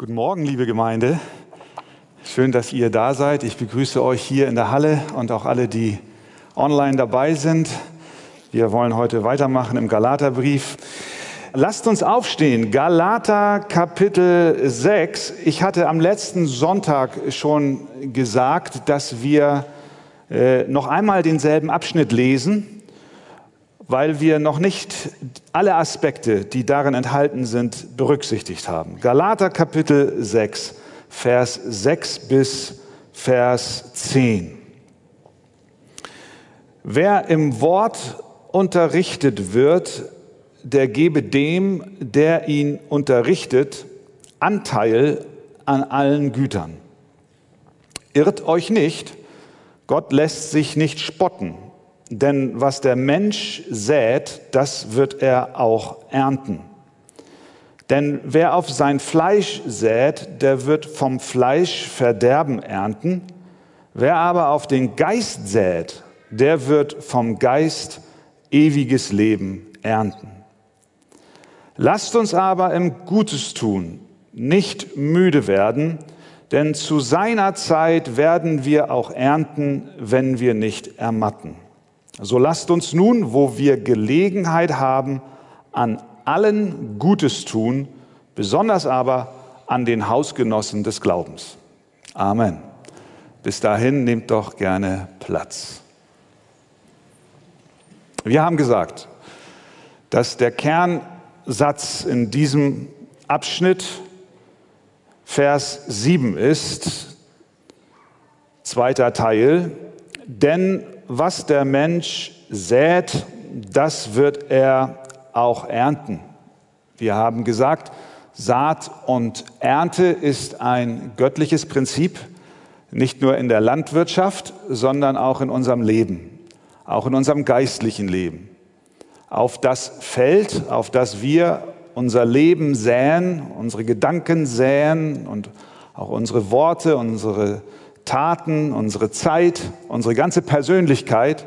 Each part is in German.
Guten Morgen, liebe Gemeinde. Schön, dass ihr da seid. Ich begrüße euch hier in der Halle und auch alle, die online dabei sind. Wir wollen heute weitermachen im Galaterbrief. Lasst uns aufstehen. Galater Kapitel 6. Ich hatte am letzten Sonntag schon gesagt, dass wir äh, noch einmal denselben Abschnitt lesen weil wir noch nicht alle Aspekte, die darin enthalten sind, berücksichtigt haben. Galater Kapitel 6, Vers 6 bis Vers 10. Wer im Wort unterrichtet wird, der gebe dem, der ihn unterrichtet, Anteil an allen Gütern. Irrt euch nicht, Gott lässt sich nicht spotten. Denn was der Mensch sät, das wird er auch ernten. Denn wer auf sein Fleisch sät, der wird vom Fleisch Verderben ernten. Wer aber auf den Geist sät, der wird vom Geist ewiges Leben ernten. Lasst uns aber im Gutes tun, nicht müde werden, denn zu seiner Zeit werden wir auch ernten, wenn wir nicht ermatten. So lasst uns nun, wo wir Gelegenheit haben, an allen Gutes tun, besonders aber an den Hausgenossen des Glaubens. Amen. Bis dahin nehmt doch gerne Platz. Wir haben gesagt, dass der Kernsatz in diesem Abschnitt Vers 7 ist, zweiter Teil, denn was der Mensch sät, das wird er auch ernten. Wir haben gesagt, Saat und Ernte ist ein göttliches Prinzip, nicht nur in der Landwirtschaft, sondern auch in unserem Leben, auch in unserem geistlichen Leben. Auf das Feld, auf das wir unser Leben säen, unsere Gedanken säen und auch unsere Worte, unsere Taten, unsere Zeit, unsere ganze Persönlichkeit,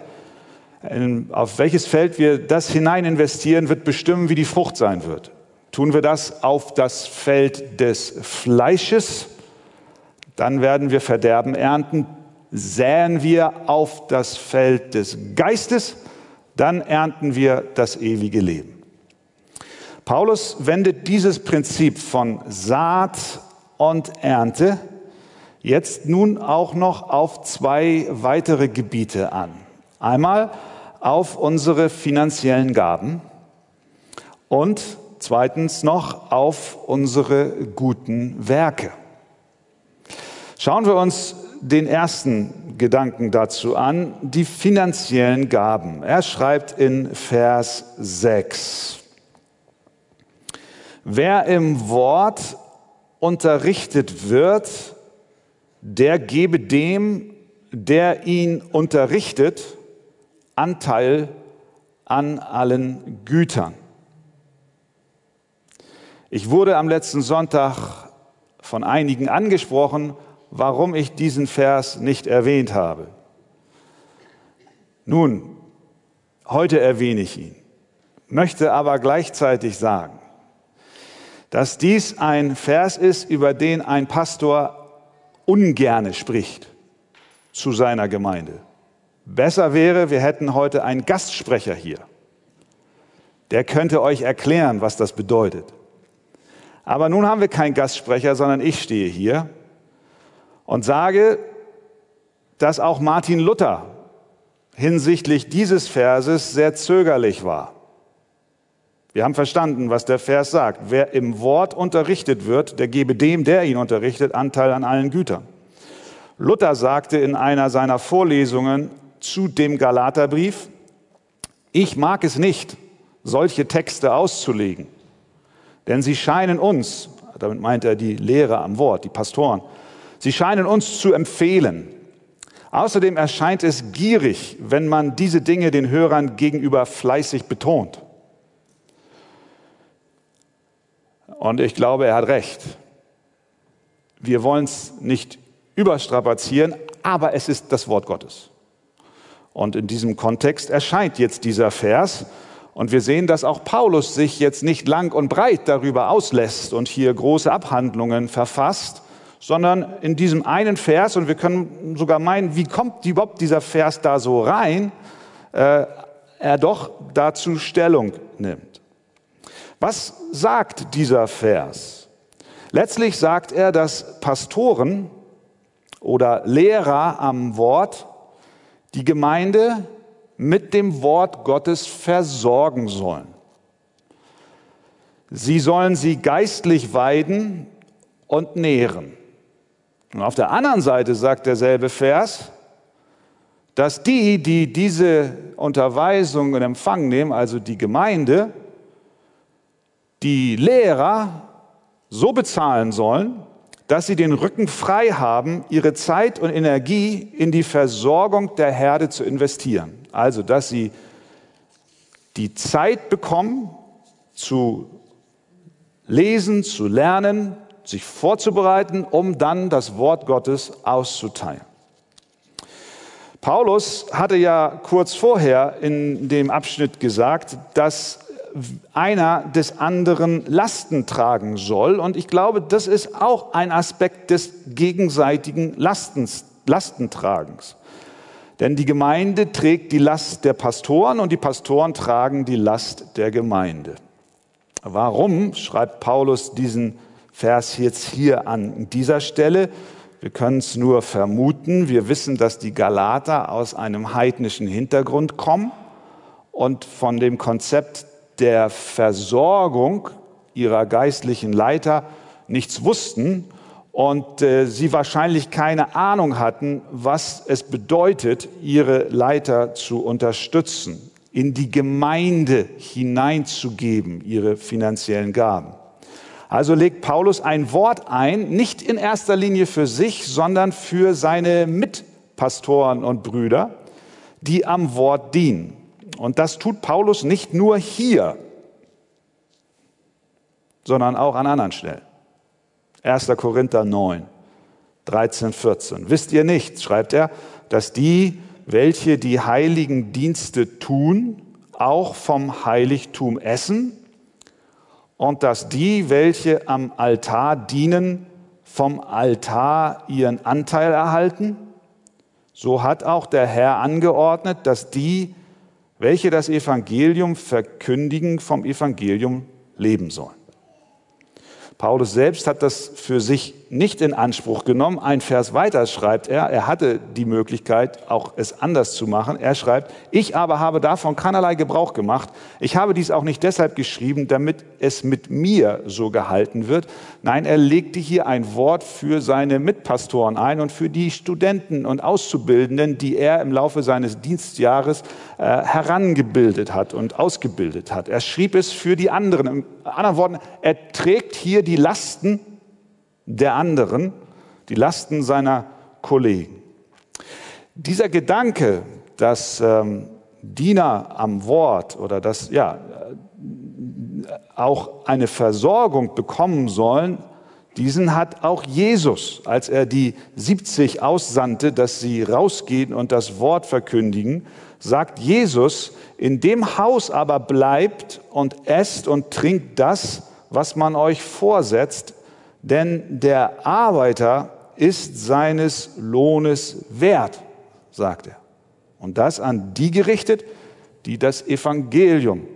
auf welches Feld wir das hinein investieren, wird bestimmen, wie die Frucht sein wird. Tun wir das auf das Feld des Fleisches, dann werden wir Verderben ernten. Säen wir auf das Feld des Geistes, dann ernten wir das ewige Leben. Paulus wendet dieses Prinzip von Saat und Ernte jetzt nun auch noch auf zwei weitere Gebiete an. Einmal auf unsere finanziellen Gaben und zweitens noch auf unsere guten Werke. Schauen wir uns den ersten Gedanken dazu an, die finanziellen Gaben. Er schreibt in Vers 6. Wer im Wort unterrichtet wird, der gebe dem, der ihn unterrichtet, Anteil an allen Gütern. Ich wurde am letzten Sonntag von einigen angesprochen, warum ich diesen Vers nicht erwähnt habe. Nun, heute erwähne ich ihn, möchte aber gleichzeitig sagen, dass dies ein Vers ist, über den ein Pastor ungerne spricht zu seiner Gemeinde. Besser wäre, wir hätten heute einen Gastsprecher hier. Der könnte euch erklären, was das bedeutet. Aber nun haben wir keinen Gastsprecher, sondern ich stehe hier und sage, dass auch Martin Luther hinsichtlich dieses Verses sehr zögerlich war. Wir haben verstanden, was der Vers sagt. Wer im Wort unterrichtet wird, der gebe dem, der ihn unterrichtet, Anteil an allen Gütern. Luther sagte in einer seiner Vorlesungen zu dem Galaterbrief, ich mag es nicht, solche Texte auszulegen, denn sie scheinen uns, damit meint er die Lehrer am Wort, die Pastoren, sie scheinen uns zu empfehlen. Außerdem erscheint es gierig, wenn man diese Dinge den Hörern gegenüber fleißig betont. Und ich glaube, er hat recht. Wir wollen es nicht überstrapazieren, aber es ist das Wort Gottes. Und in diesem Kontext erscheint jetzt dieser Vers Und wir sehen, dass auch Paulus sich jetzt nicht lang und breit darüber auslässt und hier große Abhandlungen verfasst, sondern in diesem einen Vers, und wir können sogar meinen, wie kommt überhaupt dieser Vers da so rein, äh, er doch dazu Stellung nimmt. Was sagt dieser Vers? Letztlich sagt er, dass Pastoren oder Lehrer am Wort die Gemeinde mit dem Wort Gottes versorgen sollen. Sie sollen sie geistlich weiden und nähren. Und auf der anderen Seite sagt derselbe Vers, dass die, die diese Unterweisung in Empfang nehmen, also die Gemeinde, die Lehrer so bezahlen sollen, dass sie den Rücken frei haben, ihre Zeit und Energie in die Versorgung der Herde zu investieren. Also, dass sie die Zeit bekommen, zu lesen, zu lernen, sich vorzubereiten, um dann das Wort Gottes auszuteilen. Paulus hatte ja kurz vorher in dem Abschnitt gesagt, dass einer des anderen Lasten tragen soll. Und ich glaube, das ist auch ein Aspekt des gegenseitigen Lastens, Lastentragens. Denn die Gemeinde trägt die Last der Pastoren und die Pastoren tragen die Last der Gemeinde. Warum schreibt Paulus diesen Vers jetzt hier an dieser Stelle? Wir können es nur vermuten. Wir wissen, dass die Galater aus einem heidnischen Hintergrund kommen und von dem Konzept der Versorgung ihrer geistlichen Leiter nichts wussten und äh, sie wahrscheinlich keine Ahnung hatten, was es bedeutet, ihre Leiter zu unterstützen, in die Gemeinde hineinzugeben, ihre finanziellen Gaben. Also legt Paulus ein Wort ein, nicht in erster Linie für sich, sondern für seine Mitpastoren und Brüder, die am Wort dienen. Und das tut Paulus nicht nur hier, sondern auch an anderen Stellen. 1. Korinther 9, 13, 14. Wisst ihr nicht, schreibt er, dass die, welche die heiligen Dienste tun, auch vom Heiligtum essen und dass die, welche am Altar dienen, vom Altar ihren Anteil erhalten? So hat auch der Herr angeordnet, dass die, welche das Evangelium verkündigen, vom Evangelium leben sollen. Paulus selbst hat das für sich nicht in Anspruch genommen. Ein Vers weiter schreibt er, er hatte die Möglichkeit, auch es anders zu machen. Er schreibt, ich aber habe davon keinerlei Gebrauch gemacht. Ich habe dies auch nicht deshalb geschrieben, damit es mit mir so gehalten wird. Nein, er legte hier ein Wort für seine Mitpastoren ein und für die Studenten und Auszubildenden, die er im Laufe seines Dienstjahres äh, herangebildet hat und ausgebildet hat. Er schrieb es für die anderen. In anderen Worten, er trägt hier die Lasten der anderen, die Lasten seiner Kollegen. Dieser Gedanke, dass ähm, Diener am Wort oder dass ja auch eine Versorgung bekommen sollen, diesen hat auch Jesus, als er die 70 aussandte, dass sie rausgehen und das Wort verkündigen, sagt Jesus, in dem Haus aber bleibt und esst und trinkt das, was man euch vorsetzt, denn der Arbeiter ist seines Lohnes wert, sagt er. Und das an die gerichtet, die das Evangelium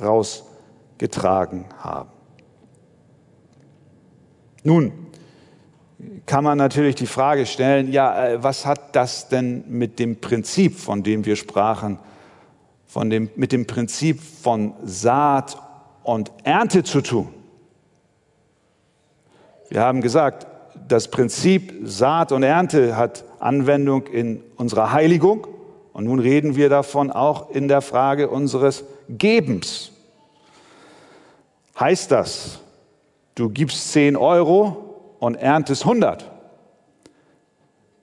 rausgetragen haben. Nun kann man natürlich die Frage stellen, ja, äh, was hat das denn mit dem Prinzip, von dem wir sprachen, von dem, mit dem Prinzip von Saat und Ernte zu tun? Wir haben gesagt, das Prinzip Saat und Ernte hat Anwendung in unserer Heiligung und nun reden wir davon auch in der Frage unseres Gebens. Heißt das, du gibst 10 Euro und erntest 100?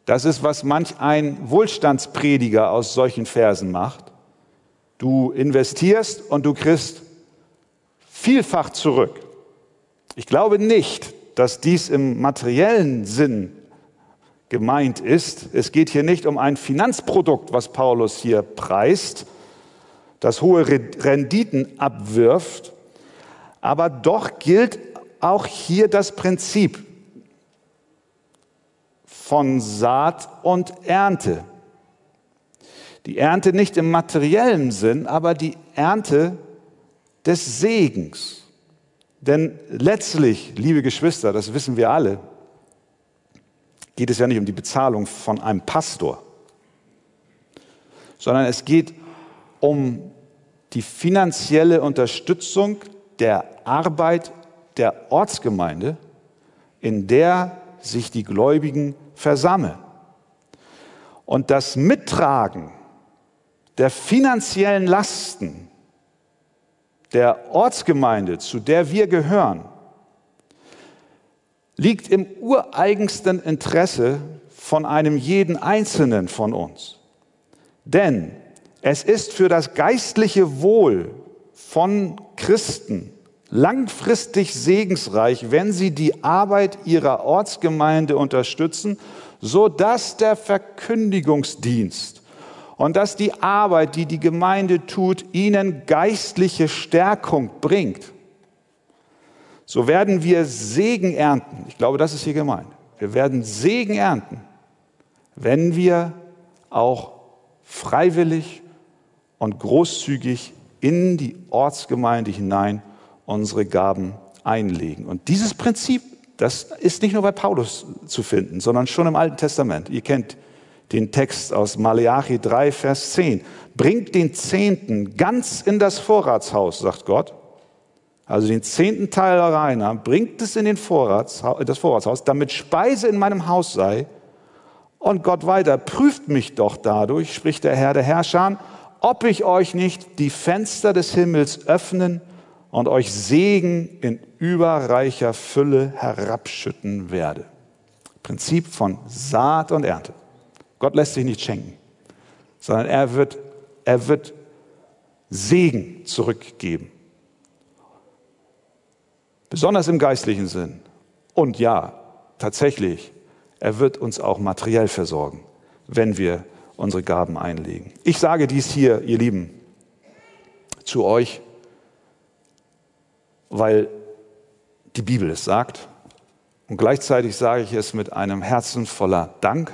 Das ist, was manch ein Wohlstandsprediger aus solchen Versen macht. Du investierst und du kriegst vielfach zurück. Ich glaube nicht, dass dies im materiellen Sinn gemeint ist. Es geht hier nicht um ein Finanzprodukt, was Paulus hier preist. das hohe Renditen abwirft, aber doch gilt auch hier das Prinzip von Saat und Ernte. Die Ernte nicht im materiellen Sinn, aber die Ernte des Segens. Denn letztlich, liebe Geschwister, das wissen wir alle, geht es ja nicht um die Bezahlung von einem Pastor, sondern es geht um die finanzielle Unterstützung der Arbeit der Ortsgemeinde, in der sich die Gläubigen versammeln. Und das Mittragen der finanziellen Lasten der Ortsgemeinde, zu der wir gehören, liegt im ureigensten Interesse von einem jeden Einzelnen von uns. Denn es ist für das geistliche Wohl von Christen langfristig segensreich, wenn sie die Arbeit ihrer Ortsgemeinde unterstützen, so dass der Verkündigungsdienst und dass die Arbeit, die die Gemeinde tut, ihnen geistliche Stärkung bringt. So werden wir Segen ernten. Ich glaube, das ist hier gemeint. Wir werden Segen ernten, wenn wir auch freiwillig und großzügig in die Ortsgemeinde hinein unsere Gaben einlegen. Und dieses Prinzip, das ist nicht nur bei Paulus zu finden, sondern schon im Alten Testament. Ihr kennt den Text aus Maleachi 3, Vers 10. Bringt den Zehnten ganz in das Vorratshaus, sagt Gott. Also den zehnten Teil Reiner, bringt es in den Vorrats, das Vorratshaus, damit Speise in meinem Haus sei. Und Gott weiter, prüft mich doch dadurch, spricht der Herr der Herrscher, ob ich euch nicht die Fenster des Himmels öffnen und euch Segen in überreicher Fülle herabschütten werde. Prinzip von Saat und Ernte. Gott lässt sich nicht schenken, sondern er wird, er wird Segen zurückgeben. Besonders im geistlichen Sinn. Und ja, tatsächlich, er wird uns auch materiell versorgen, wenn wir unsere Gaben einlegen. Ich sage dies hier, ihr Lieben, zu euch, weil die Bibel es sagt. Und gleichzeitig sage ich es mit einem Herzen voller Dank,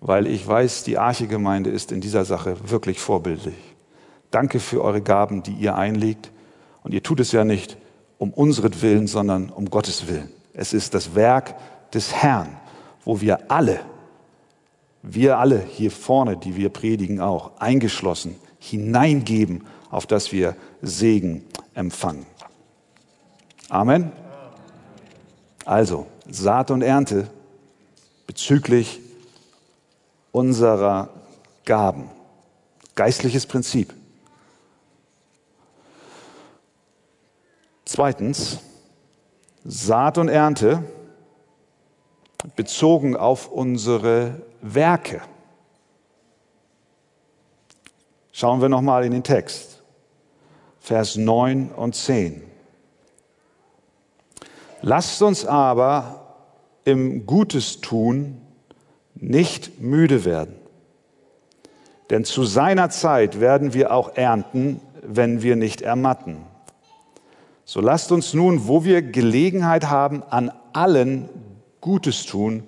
weil ich weiß, die Archegemeinde ist in dieser Sache wirklich vorbildlich. Danke für eure Gaben, die ihr einlegt. Und ihr tut es ja nicht um unseren sondern um Gottes Willen. Es ist das Werk des Herrn, wo wir alle, wir alle hier vorne, die wir predigen auch, eingeschlossen, hineingeben, auf dass wir Segen empfangen. Amen. Also, Saat und Ernte bezüglich unserer Gaben. Geistliches Prinzip. Zweitens, Saat und Ernte bezogen auf unsere Werke. Schauen wir nochmal in den Text. Vers 9 und 10. Lasst uns aber im Gutes tun nicht müde werden. Denn zu seiner Zeit werden wir auch ernten, wenn wir nicht ermatten. So lasst uns nun, wo wir Gelegenheit haben, an allen Gutes tun,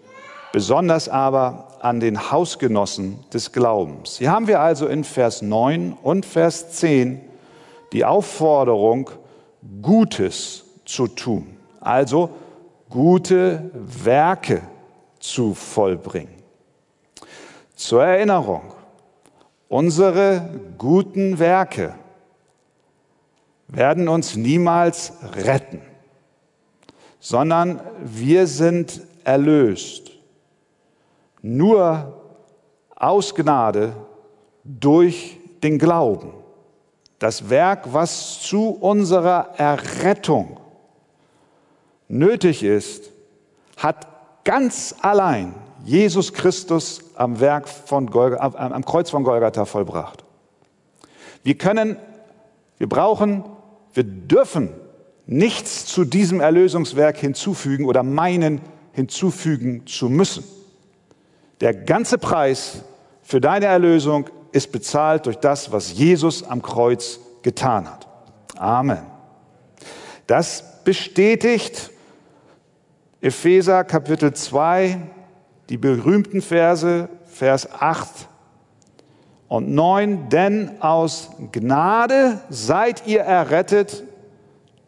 besonders aber an den Hausgenossen des Glaubens. Hier haben wir also in Vers 9 und Vers 10 die Aufforderung, Gutes zu tun also gute Werke zu vollbringen. Zur Erinnerung, unsere guten Werke werden uns niemals retten, sondern wir sind erlöst. Nur aus Gnade durch den Glauben. Das Werk, was zu unserer Errettung nötig ist, hat ganz allein Jesus Christus am, Werk von Golgatha, am Kreuz von Golgatha vollbracht. Wir können, wir brauchen, wir dürfen nichts zu diesem Erlösungswerk hinzufügen oder meinen hinzufügen zu müssen. Der ganze Preis für deine Erlösung ist bezahlt durch das, was Jesus am Kreuz getan hat. Amen. Das bestätigt Epheser Kapitel 2, die berühmten Verse, Vers 8 und 9. Denn aus Gnade seid ihr errettet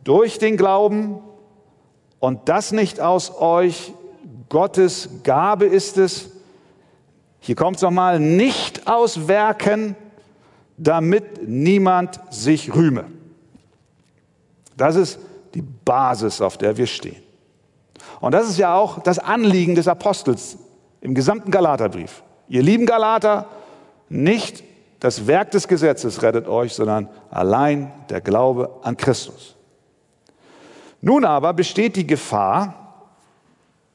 durch den Glauben und das nicht aus euch, Gottes Gabe ist es. Hier kommt es nochmal, nicht aus Werken, damit niemand sich rühme. Das ist die Basis, auf der wir stehen. Und das ist ja auch das Anliegen des Apostels im gesamten Galaterbrief. Ihr lieben Galater, nicht das Werk des Gesetzes rettet euch, sondern allein der Glaube an Christus. Nun aber besteht die Gefahr,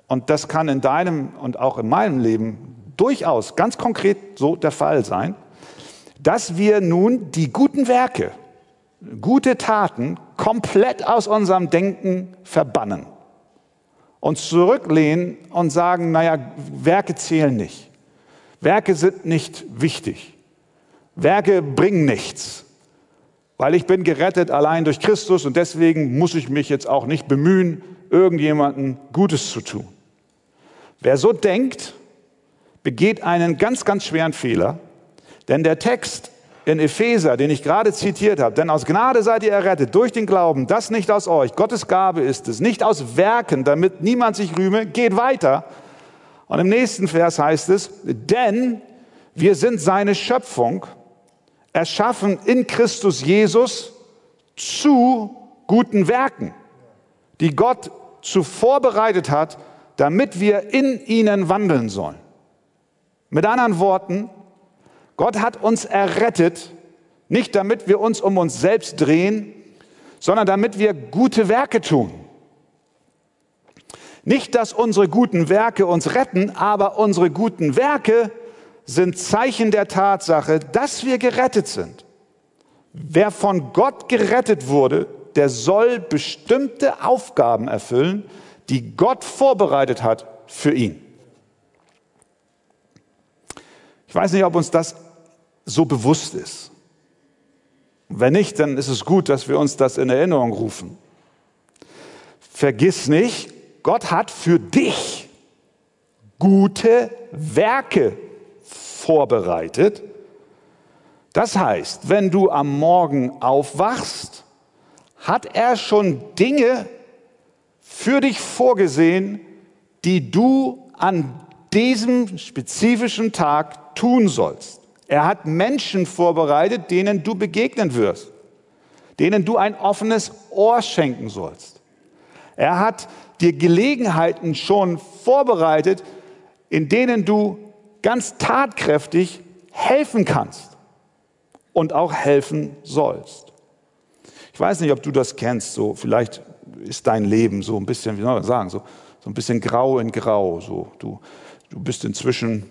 und das kann in deinem und auch in meinem Leben durchaus ganz konkret so der Fall sein, dass wir nun die guten Werke, gute Taten komplett aus unserem Denken verbannen, uns zurücklehnen und sagen, naja, Werke zählen nicht. Werke sind nicht wichtig. Werke bringen nichts, weil ich bin gerettet allein durch Christus und deswegen muss ich mich jetzt auch nicht bemühen, irgendjemanden Gutes zu tun. Wer so denkt, begeht einen ganz, ganz schweren Fehler, denn der Text in Epheser, den ich gerade zitiert habe, denn aus Gnade seid ihr errettet durch den Glauben, das nicht aus euch, Gottes Gabe ist es, nicht aus Werken, damit niemand sich rühme, geht weiter. Und im nächsten Vers heißt es, denn wir sind seine Schöpfung, erschaffen in Christus Jesus zu guten Werken, die Gott zuvor bereitet hat, damit wir in ihnen wandeln sollen. Mit anderen Worten, Gott hat uns errettet, nicht damit wir uns um uns selbst drehen, sondern damit wir gute Werke tun. Nicht, dass unsere guten Werke uns retten, aber unsere guten Werke sind Zeichen der Tatsache, dass wir gerettet sind. Wer von Gott gerettet wurde, der soll bestimmte Aufgaben erfüllen, die Gott vorbereitet hat für ihn. Ich weiß nicht, ob uns das so bewusst ist. Wenn nicht, dann ist es gut, dass wir uns das in Erinnerung rufen. Vergiss nicht, Gott hat für dich gute Werke vorbereitet. Das heißt, wenn du am Morgen aufwachst, hat er schon Dinge für dich vorgesehen, die du an diesem spezifischen Tag tun sollst. Er hat Menschen vorbereitet, denen du begegnen wirst, denen du ein offenes Ohr schenken sollst. Er hat dir Gelegenheiten schon vorbereitet, in denen du ganz tatkräftig helfen kannst und auch helfen sollst. Ich weiß nicht, ob du das kennst, so vielleicht ist dein Leben so ein bisschen, wie soll man sagen, so, so ein bisschen grau in grau. So. Du, du bist inzwischen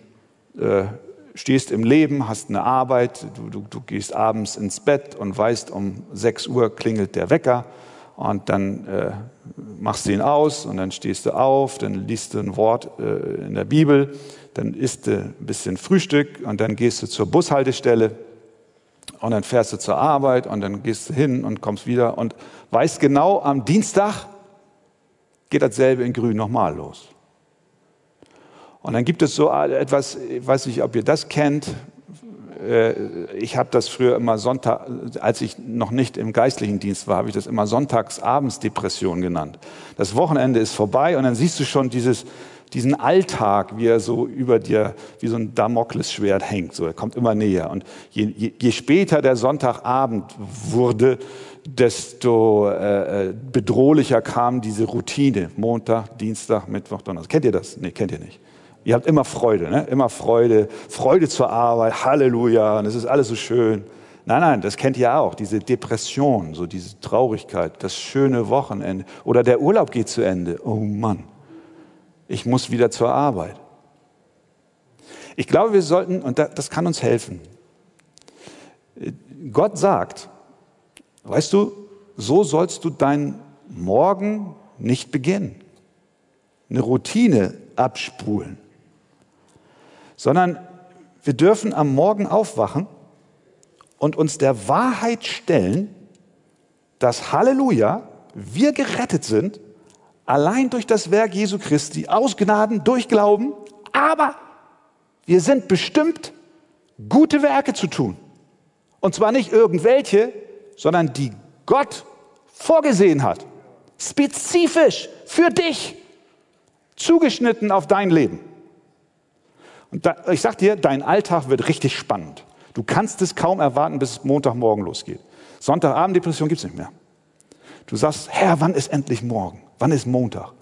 äh, stehst im Leben, hast eine Arbeit, du, du, du, gehst abends ins Bett und weißt, um 6 Uhr klingelt der Wecker und dann äh, machst du ihn aus und dann stehst du auf, dann liest du ein Wort äh, in der Bibel, dann isst du ein bisschen Frühstück und dann gehst du zur Bushaltestelle und dann fährst du zur Arbeit und dann gehst du hin und kommst wieder und weißt genau, am Dienstag geht dasselbe in Grün nochmal los. Und dann gibt es so etwas, ich weiß nicht, ob ihr das kennt. Äh, ich habe das früher immer Sonntag, als ich noch nicht im geistlichen Dienst war, habe ich das immer Sonntagsabendsdepression genannt. Das Wochenende ist vorbei und dann siehst du schon dieses, diesen Alltag, wie er so über dir wie so ein Damoklesschwert hängt. So, er kommt immer näher. Und je, je, je später der Sonntagabend wurde, desto äh, äh bedrohlicher kam diese Routine. Montag, Dienstag, Mittwoch, Donnerstag. Kennt ihr das? Nee, kennt ihr nicht. Ihr habt immer Freude, ne? immer Freude, Freude zur Arbeit, Halleluja, und es ist alles so schön. Nein, nein, das kennt ihr auch, diese Depression, so diese Traurigkeit, das schöne Wochenende oder der Urlaub geht zu Ende. Oh Mann, ich muss wieder zur Arbeit. Ich glaube, wir sollten, und das kann uns helfen, Gott sagt, weißt du, so sollst du deinen Morgen nicht beginnen. Eine Routine abspulen sondern Wir dürfen am Morgen aufwachen und uns der Wahrheit stellen, dass Halleluja, wir gerettet sind, allein durch das Werk Jesu Christi, aus Gnaden, durch Glauben, aber wir sind bestimmt, gute Werke zu tun. Und zwar nicht irgendwelche, sondern die Gott vorgesehen hat. Spezifisch für dich. Zugeschnitten auf dein Leben. Ich sag dir, dein Alltag wird richtig spannend. Du kannst es kaum erwarten, bis Montagmorgen losgeht. Sonntagabend-Depression gibt es nicht mehr. Du sagst, Herr, wann ist endlich morgen? Wann ist Montag?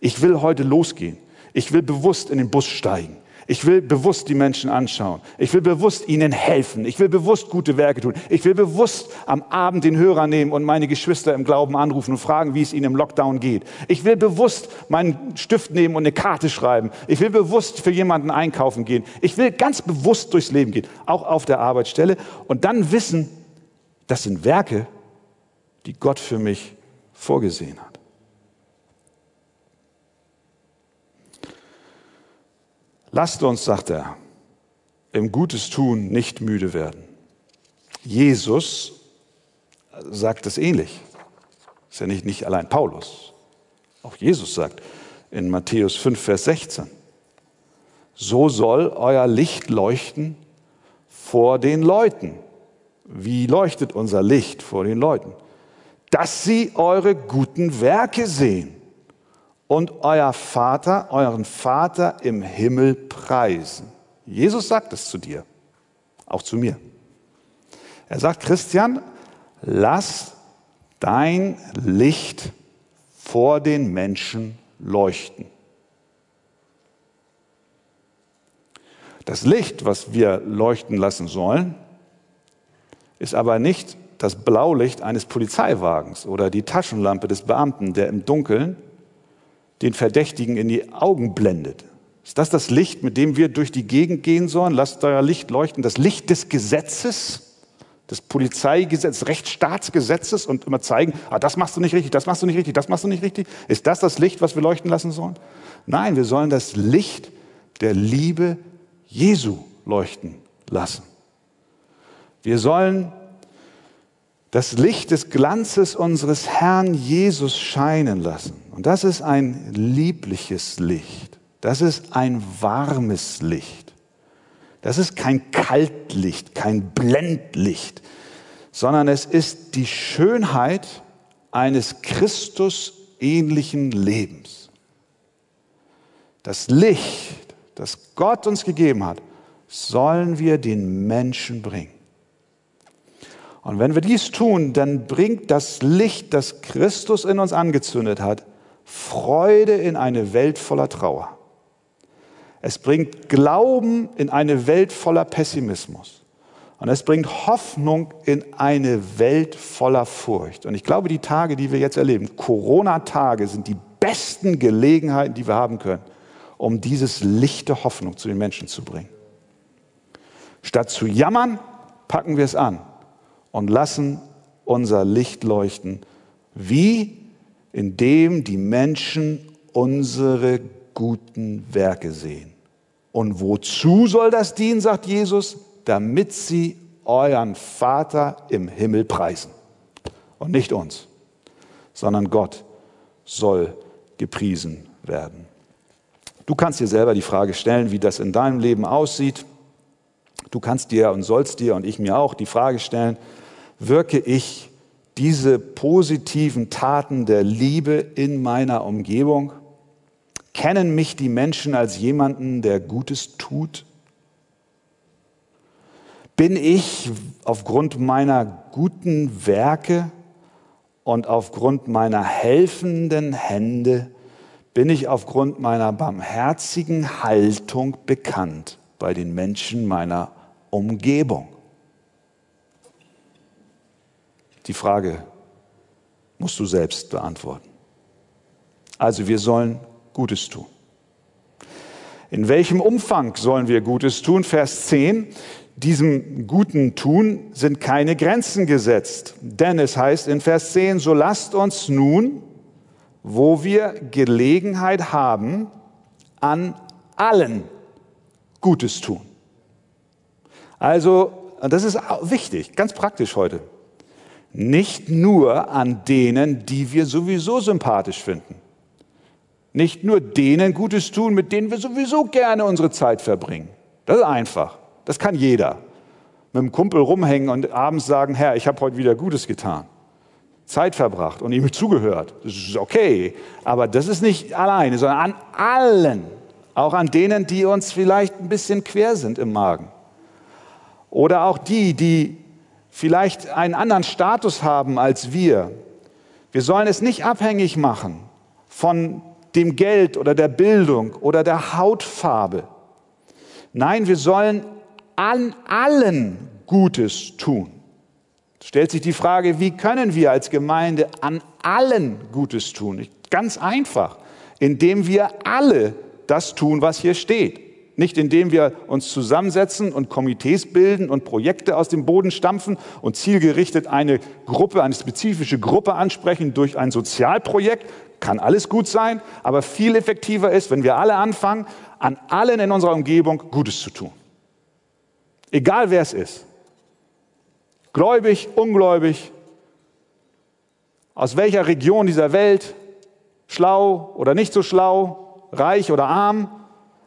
Ich will heute losgehen. Ich will bewusst in den Bus steigen. Ich will bewusst die Menschen anschauen. Ich will bewusst ihnen helfen. Ich will bewusst gute Werke tun. Ich will bewusst am Abend den Hörer nehmen und meine Geschwister im Glauben anrufen und fragen, wie es ihnen im Lockdown geht. Ich will bewusst meinen Stift nehmen und eine Karte schreiben. Ich will bewusst für jemanden einkaufen gehen. Ich will ganz bewusst durchs Leben gehen, auch auf der Arbeitsstelle und dann wissen, das sind Werke, die Gott für mich vorgesehen hat. Lasst uns, sagt er, im Gutes tun nicht müde werden. Jesus sagt es ähnlich. Ist ja nicht, nicht allein Paulus. Auch Jesus sagt in Matthäus 5, Vers 16, so soll euer Licht leuchten vor den Leuten. Wie leuchtet unser Licht vor den Leuten? Dass sie eure guten Werke sehen und euer Vater, euren Vater im Himmel preisen. Jesus sagt es zu dir, auch zu mir. Er sagt, Christian, lass dein Licht vor den Menschen leuchten. Das Licht, was wir leuchten lassen sollen, ist aber nicht das Blaulicht eines Polizeiwagens oder die Taschenlampe des Beamten, der im Dunkeln den Verdächtigen in die Augen blendet. Ist das das Licht, mit dem wir durch die Gegend gehen sollen? Lasst euer Licht leuchten. Das Licht des Gesetzes, des Polizeigesetzes, Rechtsstaatsgesetzes und immer zeigen, ah, das machst du nicht richtig, das machst du nicht richtig, das machst du nicht richtig. Ist das das Licht, was wir leuchten lassen sollen? Nein, wir sollen das Licht der Liebe Jesu leuchten lassen. Wir sollen das Licht des Glanzes unseres Herrn Jesus scheinen lassen. Und das ist ein liebliches Licht. Das ist ein warmes Licht. Das ist kein Kaltlicht, kein Blendlicht, sondern es ist die Schönheit eines Christusähnlichen Lebens. Das Licht, das Gott uns gegeben hat, sollen wir den Menschen bringen. Und wenn wir dies tun, dann bringt das Licht, das Christus in uns angezündet hat, Freude in eine Welt voller Trauer. Es bringt Glauben in eine Welt voller Pessimismus. Und es bringt Hoffnung in eine Welt voller Furcht. Und ich glaube, die Tage, die wir jetzt erleben, Corona-Tage, sind die besten Gelegenheiten, die wir haben können, um dieses Licht der Hoffnung zu den Menschen zu bringen. Statt zu jammern, packen wir es an und lassen unser Licht leuchten. Wie? Indem die Menschen unsere guten Werke sehen. Und wozu soll das dienen, sagt Jesus? Damit sie euren Vater im Himmel preisen. Und nicht uns, sondern Gott soll gepriesen werden. Du kannst dir selber die Frage stellen, wie das in deinem Leben aussieht. Du kannst dir und sollst dir und ich mir auch die Frage stellen, wirke ich diese positiven Taten der Liebe in meiner Umgebung? Kennen mich die Menschen als jemanden, der Gutes tut? Bin ich aufgrund meiner guten Werke und aufgrund meiner helfenden Hände, bin ich aufgrund meiner barmherzigen Haltung bekannt bei den Menschen meiner Umgebung? Die Frage musst du selbst beantworten. Also wir sollen Gutes tun. In welchem Umfang sollen wir Gutes tun? Vers 10. Diesem guten Tun sind keine Grenzen gesetzt. Denn es heißt in Vers 10, so lasst uns nun, wo wir Gelegenheit haben, an allen Gutes tun. Also, das ist wichtig, ganz praktisch heute. Nicht nur an denen, die wir sowieso sympathisch finden. Nicht nur denen Gutes tun, mit denen wir sowieso gerne unsere Zeit verbringen. Das ist einfach. Das kann jeder. Mit dem Kumpel rumhängen und abends sagen, Herr, ich habe heute wieder Gutes getan. Zeit verbracht und ihm zugehört. Das ist okay. Aber das ist nicht alleine, sondern an allen. Auch an denen, die uns vielleicht ein bisschen quer sind im Magen. Oder auch die, die vielleicht einen anderen Status haben als wir. Wir sollen es nicht abhängig machen von dem Geld oder der Bildung oder der Hautfarbe. Nein, wir sollen an allen Gutes tun. Stellt sich die Frage, wie können wir als Gemeinde an allen Gutes tun? Ganz einfach, indem wir alle das tun, was hier steht. Nicht indem wir uns zusammensetzen und Komitees bilden und Projekte aus dem Boden stampfen und zielgerichtet eine Gruppe, eine spezifische Gruppe ansprechen durch ein Sozialprojekt. Kann alles gut sein, aber viel effektiver ist, wenn wir alle anfangen, an allen in unserer Umgebung Gutes zu tun. Egal wer es ist. Gläubig, ungläubig, aus welcher Region dieser Welt, schlau oder nicht so schlau, reich oder arm,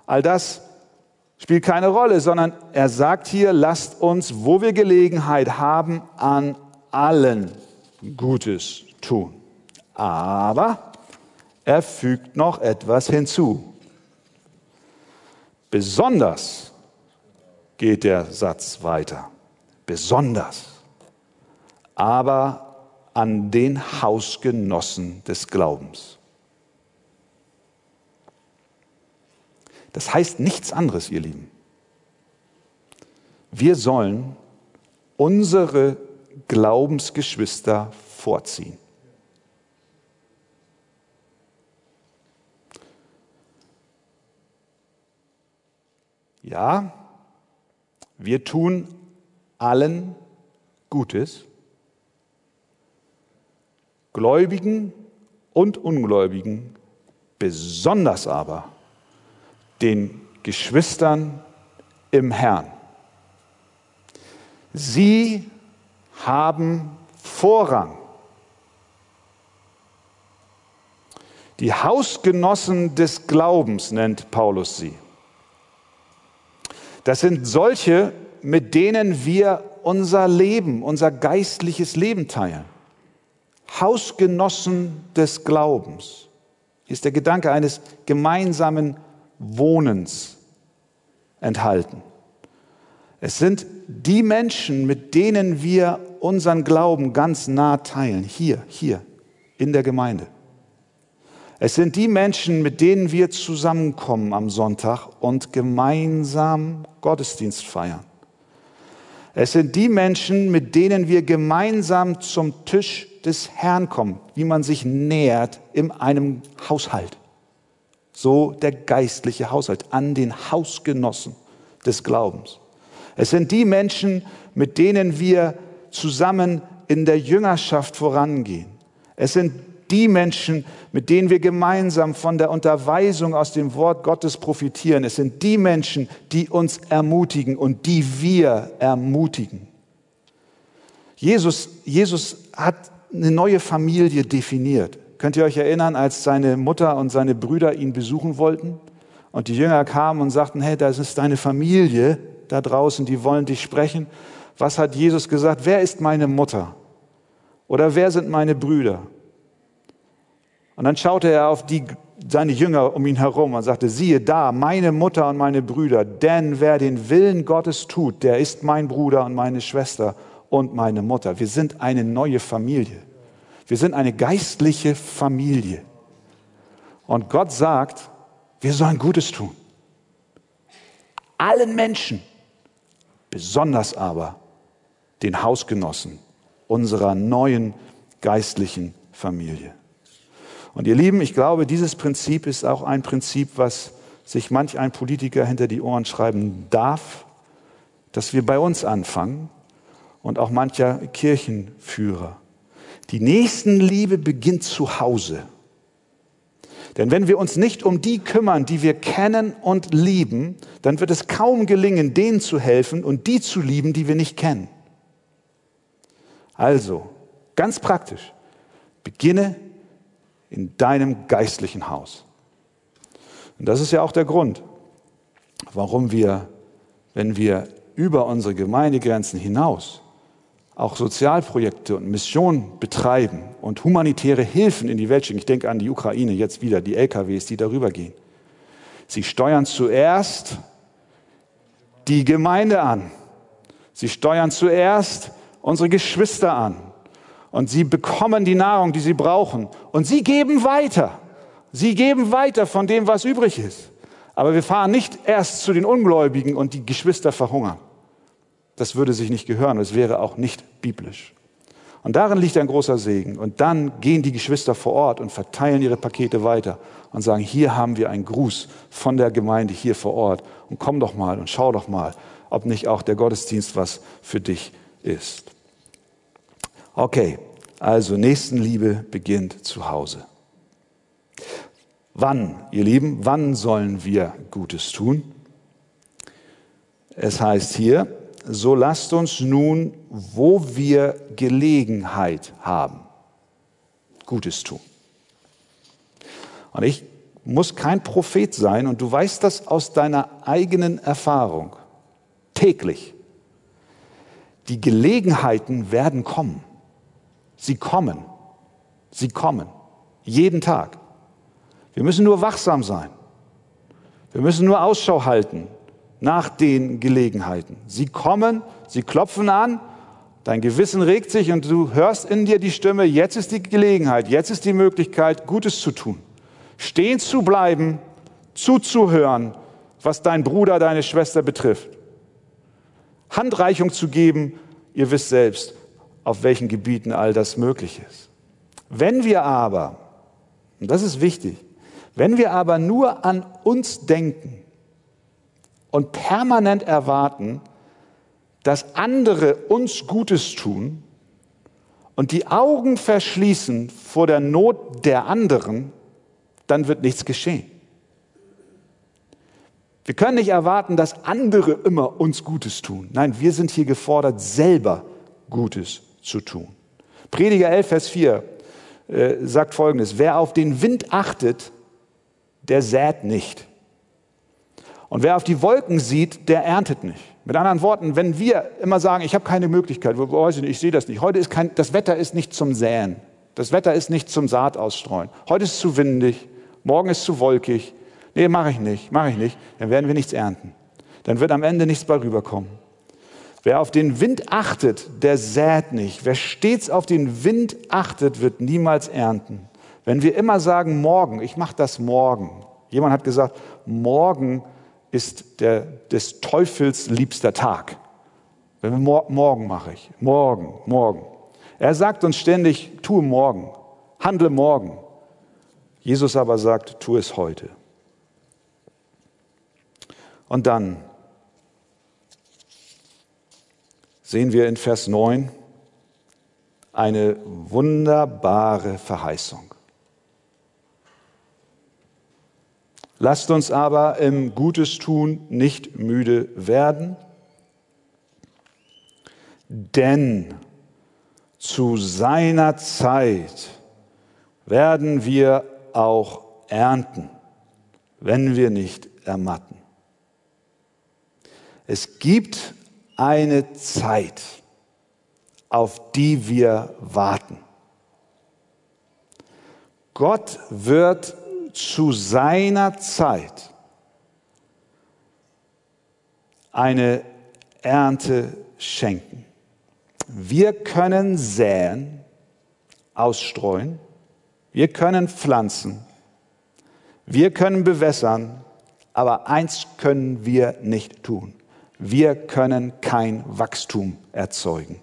all das spielt keine Rolle, sondern er sagt hier, lasst uns, wo wir Gelegenheit haben, an allen Gutes tun. Aber er fügt noch etwas hinzu. Besonders geht der Satz weiter. Besonders. Aber an den Hausgenossen des Glaubens. Das heißt nichts anderes, ihr Lieben. Wir sollen unsere Glaubensgeschwister vorziehen. Ja, wir tun allen Gutes, Gläubigen und Ungläubigen, besonders aber den Geschwistern im Herrn. Sie haben Vorrang. Die Hausgenossen des Glaubens nennt Paulus sie. Das sind solche, mit denen wir unser Leben, unser geistliches Leben teilen. Hausgenossen des Glaubens ist der Gedanke eines gemeinsamen Wohnens enthalten. Es sind die Menschen, mit denen wir unseren Glauben ganz nah teilen, hier, hier in der Gemeinde. Es sind die Menschen, mit denen wir zusammenkommen am Sonntag und gemeinsam Gottesdienst feiern. Es sind die Menschen, mit denen wir gemeinsam zum Tisch des Herrn kommen, wie man sich nähert in einem Haushalt. So der geistliche Haushalt an den Hausgenossen des Glaubens. Es sind die Menschen, mit denen wir zusammen in der Jüngerschaft vorangehen. Es sind die Menschen, mit denen wir gemeinsam von der Unterweisung aus dem Wort Gottes profitieren. Es sind die Menschen, die uns ermutigen und die wir ermutigen. Jesus, Jesus hat eine neue Familie definiert. Könnt ihr euch erinnern, als seine Mutter und seine Brüder ihn besuchen wollten? Und die Jünger kamen und sagten, hey, das ist deine Familie da draußen, die wollen dich sprechen. Was hat Jesus gesagt? Wer ist meine Mutter? Oder wer sind meine Brüder? Und dann schaute er auf die, seine Jünger um ihn herum und sagte, siehe da, meine Mutter und meine Brüder, denn wer den Willen Gottes tut, der ist mein Bruder und meine Schwester und meine Mutter. Wir sind eine neue Familie. Wir sind eine geistliche Familie. Und Gott sagt, wir sollen Gutes tun. Allen Menschen, besonders aber den Hausgenossen unserer neuen geistlichen Familie. Und ihr Lieben, ich glaube, dieses Prinzip ist auch ein Prinzip, was sich manch ein Politiker hinter die Ohren schreiben darf, dass wir bei uns anfangen und auch mancher Kirchenführer. Die Nächstenliebe beginnt zu Hause. Denn wenn wir uns nicht um die kümmern, die wir kennen und lieben, dann wird es kaum gelingen, denen zu helfen und die zu lieben, die wir nicht kennen. Also, ganz praktisch, beginne in deinem geistlichen Haus. Und das ist ja auch der Grund, warum wir, wenn wir über unsere Gemeindegrenzen hinaus auch Sozialprojekte und Missionen betreiben und humanitäre Hilfen in die Welt schicken. Ich denke an die Ukraine jetzt wieder, die LKWs, die darüber gehen. Sie steuern zuerst die Gemeinde an. Sie steuern zuerst unsere Geschwister an. Und sie bekommen die Nahrung, die sie brauchen. Und sie geben weiter. Sie geben weiter von dem, was übrig ist. Aber wir fahren nicht erst zu den Ungläubigen und die Geschwister verhungern. Das würde sich nicht gehören, es wäre auch nicht biblisch. Und darin liegt ein großer Segen. Und dann gehen die Geschwister vor Ort und verteilen ihre Pakete weiter und sagen, hier haben wir einen Gruß von der Gemeinde hier vor Ort. Und komm doch mal und schau doch mal, ob nicht auch der Gottesdienst was für dich ist. Okay, also Nächstenliebe beginnt zu Hause. Wann, ihr Lieben, wann sollen wir Gutes tun? Es heißt hier, so lasst uns nun, wo wir Gelegenheit haben, Gutes tun. Und ich muss kein Prophet sein und du weißt das aus deiner eigenen Erfahrung täglich. Die Gelegenheiten werden kommen. Sie kommen. Sie kommen. Jeden Tag. Wir müssen nur wachsam sein. Wir müssen nur Ausschau halten nach den Gelegenheiten. Sie kommen, sie klopfen an, dein Gewissen regt sich und du hörst in dir die Stimme, jetzt ist die Gelegenheit, jetzt ist die Möglichkeit, Gutes zu tun. Stehen zu bleiben, zuzuhören, was dein Bruder, deine Schwester betrifft. Handreichung zu geben, ihr wisst selbst, auf welchen Gebieten all das möglich ist. Wenn wir aber, und das ist wichtig, wenn wir aber nur an uns denken, und permanent erwarten, dass andere uns Gutes tun und die Augen verschließen vor der Not der anderen, dann wird nichts geschehen. Wir können nicht erwarten, dass andere immer uns Gutes tun. Nein, wir sind hier gefordert, selber Gutes zu tun. Prediger 11, Vers 4 äh, sagt folgendes, wer auf den Wind achtet, der sät nicht. Und wer auf die Wolken sieht, der erntet nicht. Mit anderen Worten, wenn wir immer sagen, ich habe keine Möglichkeit, ich sehe das nicht. Heute ist kein, das Wetter ist nicht zum Säen. Das Wetter ist nicht zum Saat ausstreuen. Heute ist zu windig. Morgen ist zu wolkig. Nee, mache ich nicht, mache ich nicht. Dann werden wir nichts ernten. Dann wird am Ende nichts bei rüberkommen. Wer auf den Wind achtet, der sät nicht. Wer stets auf den Wind achtet, wird niemals ernten. Wenn wir immer sagen, morgen, ich mache das morgen. Jemand hat gesagt, morgen ist der des Teufels liebster Tag. Mor morgen mache ich, morgen, morgen. Er sagt uns ständig, tue morgen, handle morgen. Jesus aber sagt, tu es heute. Und dann sehen wir in Vers 9 eine wunderbare Verheißung. Lasst uns aber im Gutes tun nicht müde werden, denn zu seiner Zeit werden wir auch ernten, wenn wir nicht ermatten. Es gibt eine Zeit, auf die wir warten. Gott wird zu seiner Zeit eine Ernte schenken. Wir können säen, ausstreuen, wir können pflanzen, wir können bewässern, aber eins können wir nicht tun. Wir können kein Wachstum erzeugen.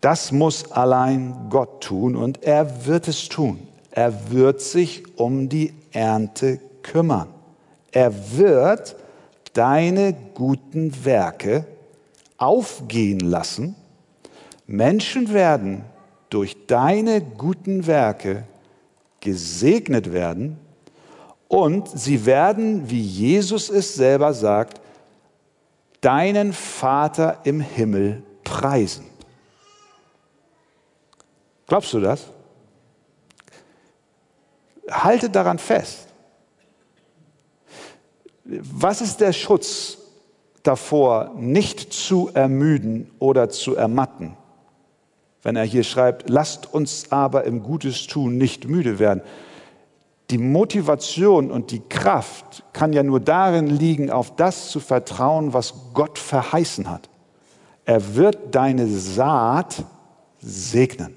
Das muss allein Gott tun und er wird es tun. Er wird sich um die Ernte kümmern. Er wird deine guten Werke aufgehen lassen. Menschen werden durch deine guten Werke gesegnet werden und sie werden, wie Jesus es selber sagt, deinen Vater im Himmel preisen. Glaubst du das? Halte daran fest. Was ist der Schutz davor, nicht zu ermüden oder zu ermatten? Wenn er hier schreibt, lasst uns aber im Gutes tun nicht müde werden. Die Motivation und die Kraft kann ja nur darin liegen, auf das zu vertrauen, was Gott verheißen hat. Er wird deine Saat segnen.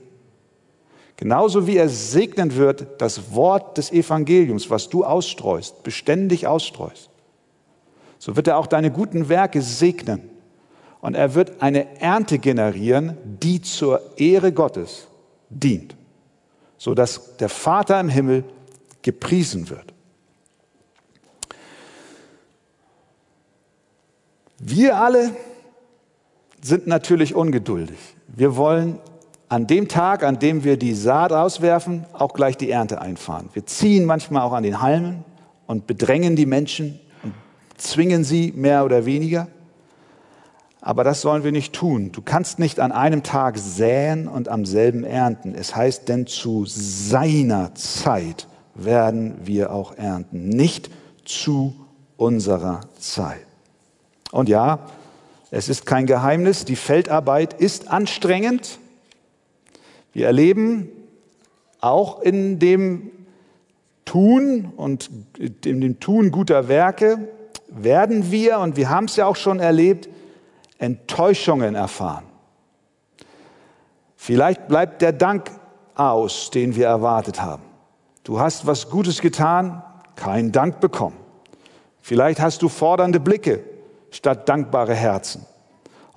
Genauso wie er segnen wird das Wort des Evangeliums, was du ausstreust, beständig ausstreust. So wird er auch deine guten Werke segnen. Und er wird eine Ernte generieren, die zur Ehre Gottes dient, sodass der Vater im Himmel gepriesen wird. Wir alle sind natürlich ungeduldig. Wir wollen an dem Tag, an dem wir die Saat auswerfen, auch gleich die Ernte einfahren. Wir ziehen manchmal auch an den Halmen und bedrängen die Menschen und zwingen sie mehr oder weniger. Aber das sollen wir nicht tun. Du kannst nicht an einem Tag säen und am selben ernten. Es heißt denn zu seiner Zeit werden wir auch ernten, nicht zu unserer Zeit. Und ja, es ist kein Geheimnis, die Feldarbeit ist anstrengend, wir erleben auch in dem Tun und in dem Tun guter Werke werden wir, und wir haben es ja auch schon erlebt, Enttäuschungen erfahren. Vielleicht bleibt der Dank aus, den wir erwartet haben. Du hast was Gutes getan, keinen Dank bekommen. Vielleicht hast du fordernde Blicke statt dankbare Herzen.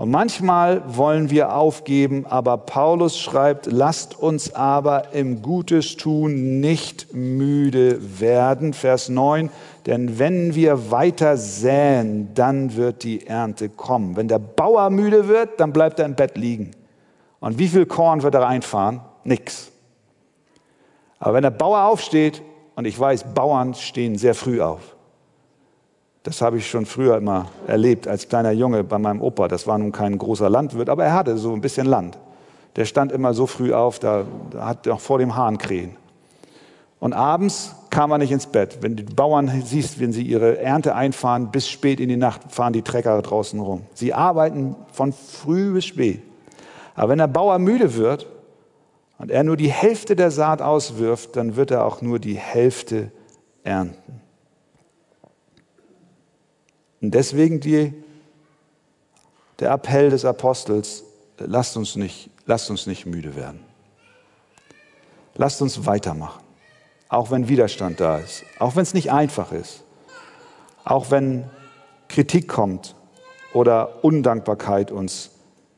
Und manchmal wollen wir aufgeben, aber Paulus schreibt, lasst uns aber im Gutes tun nicht müde werden. Vers 9, denn wenn wir weiter säen, dann wird die Ernte kommen. Wenn der Bauer müde wird, dann bleibt er im Bett liegen. Und wie viel Korn wird er einfahren? Nix. Aber wenn der Bauer aufsteht, und ich weiß, Bauern stehen sehr früh auf, das habe ich schon früher immer erlebt als kleiner Junge bei meinem Opa. Das war nun kein großer Landwirt, aber er hatte so ein bisschen Land. Der stand immer so früh auf, da, da hat er auch vor dem Hahn krähen. Und abends kam er nicht ins Bett. Wenn du die Bauern siehst, wenn sie ihre Ernte einfahren, bis spät in die Nacht fahren die Trecker draußen rum. Sie arbeiten von früh bis spät. Aber wenn der Bauer müde wird und er nur die Hälfte der Saat auswirft, dann wird er auch nur die Hälfte ernten. Und deswegen die, der Appell des Apostels, lasst uns, nicht, lasst uns nicht müde werden. Lasst uns weitermachen, auch wenn Widerstand da ist, auch wenn es nicht einfach ist, auch wenn Kritik kommt oder Undankbarkeit uns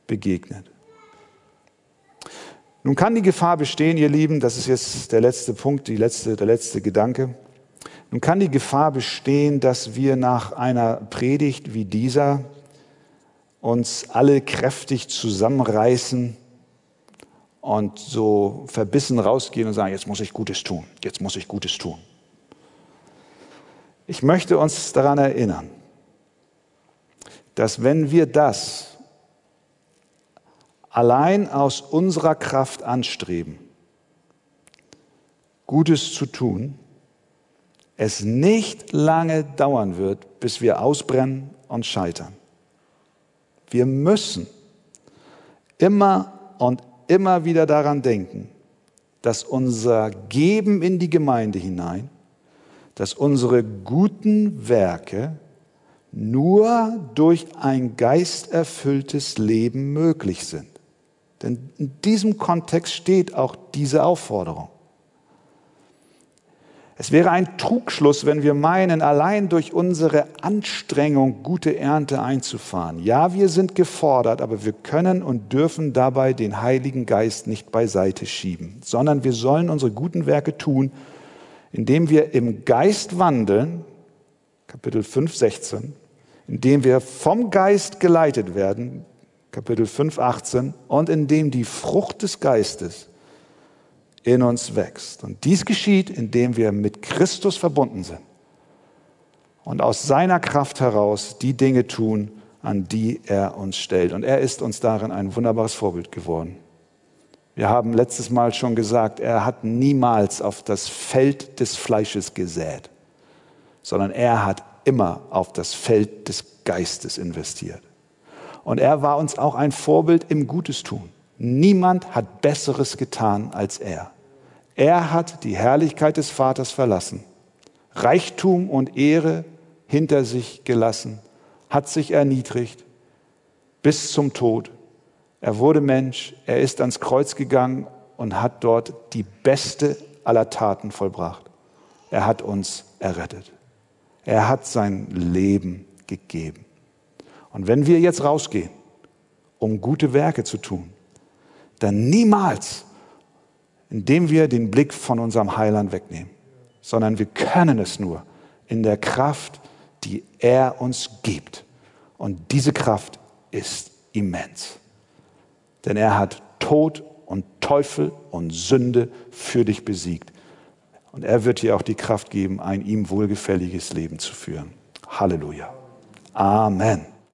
begegnet. Nun kann die Gefahr bestehen, ihr Lieben, das ist jetzt der letzte Punkt, letzte, der letzte Gedanke, nun kann die Gefahr bestehen, dass wir nach einer Predigt wie dieser uns alle kräftig zusammenreißen und so verbissen rausgehen und sagen, jetzt muss ich Gutes tun, jetzt muss ich Gutes tun. Ich möchte uns daran erinnern, dass wenn wir das allein aus unserer Kraft anstreben, Gutes zu tun, es nicht lange dauern wird, bis wir ausbrennen und scheitern. Wir müssen immer und immer wieder daran denken, dass unser Geben in die Gemeinde hinein, dass unsere guten Werke nur durch ein geisterfülltes Leben möglich sind. Denn in diesem Kontext steht auch diese Aufforderung. Es wäre ein Trugschluss, wenn wir meinen, allein durch unsere Anstrengung gute Ernte einzufahren. Ja, wir sind gefordert, aber wir können und dürfen dabei den Heiligen Geist nicht beiseite schieben, sondern wir sollen unsere guten Werke tun, indem wir im Geist wandeln, Kapitel 5, 16, indem wir vom Geist geleitet werden, Kapitel 5, 18, und indem die Frucht des Geistes in uns wächst. Und dies geschieht, indem wir mit Christus verbunden sind und aus seiner Kraft heraus die Dinge tun, an die er uns stellt. Und er ist uns darin ein wunderbares Vorbild geworden. Wir haben letztes Mal schon gesagt, er hat niemals auf das Feld des Fleisches gesät, sondern er hat immer auf das Feld des Geistes investiert. Und er war uns auch ein Vorbild im Gutes tun. Niemand hat Besseres getan als er. Er hat die Herrlichkeit des Vaters verlassen, Reichtum und Ehre hinter sich gelassen, hat sich erniedrigt bis zum Tod. Er wurde Mensch, er ist ans Kreuz gegangen und hat dort die beste aller Taten vollbracht. Er hat uns errettet. Er hat sein Leben gegeben. Und wenn wir jetzt rausgehen, um gute Werke zu tun, dann niemals, indem wir den Blick von unserem Heiland wegnehmen, sondern wir können es nur in der Kraft, die er uns gibt. Und diese Kraft ist immens. Denn er hat Tod und Teufel und Sünde für dich besiegt. Und er wird dir auch die Kraft geben, ein ihm wohlgefälliges Leben zu führen. Halleluja. Amen.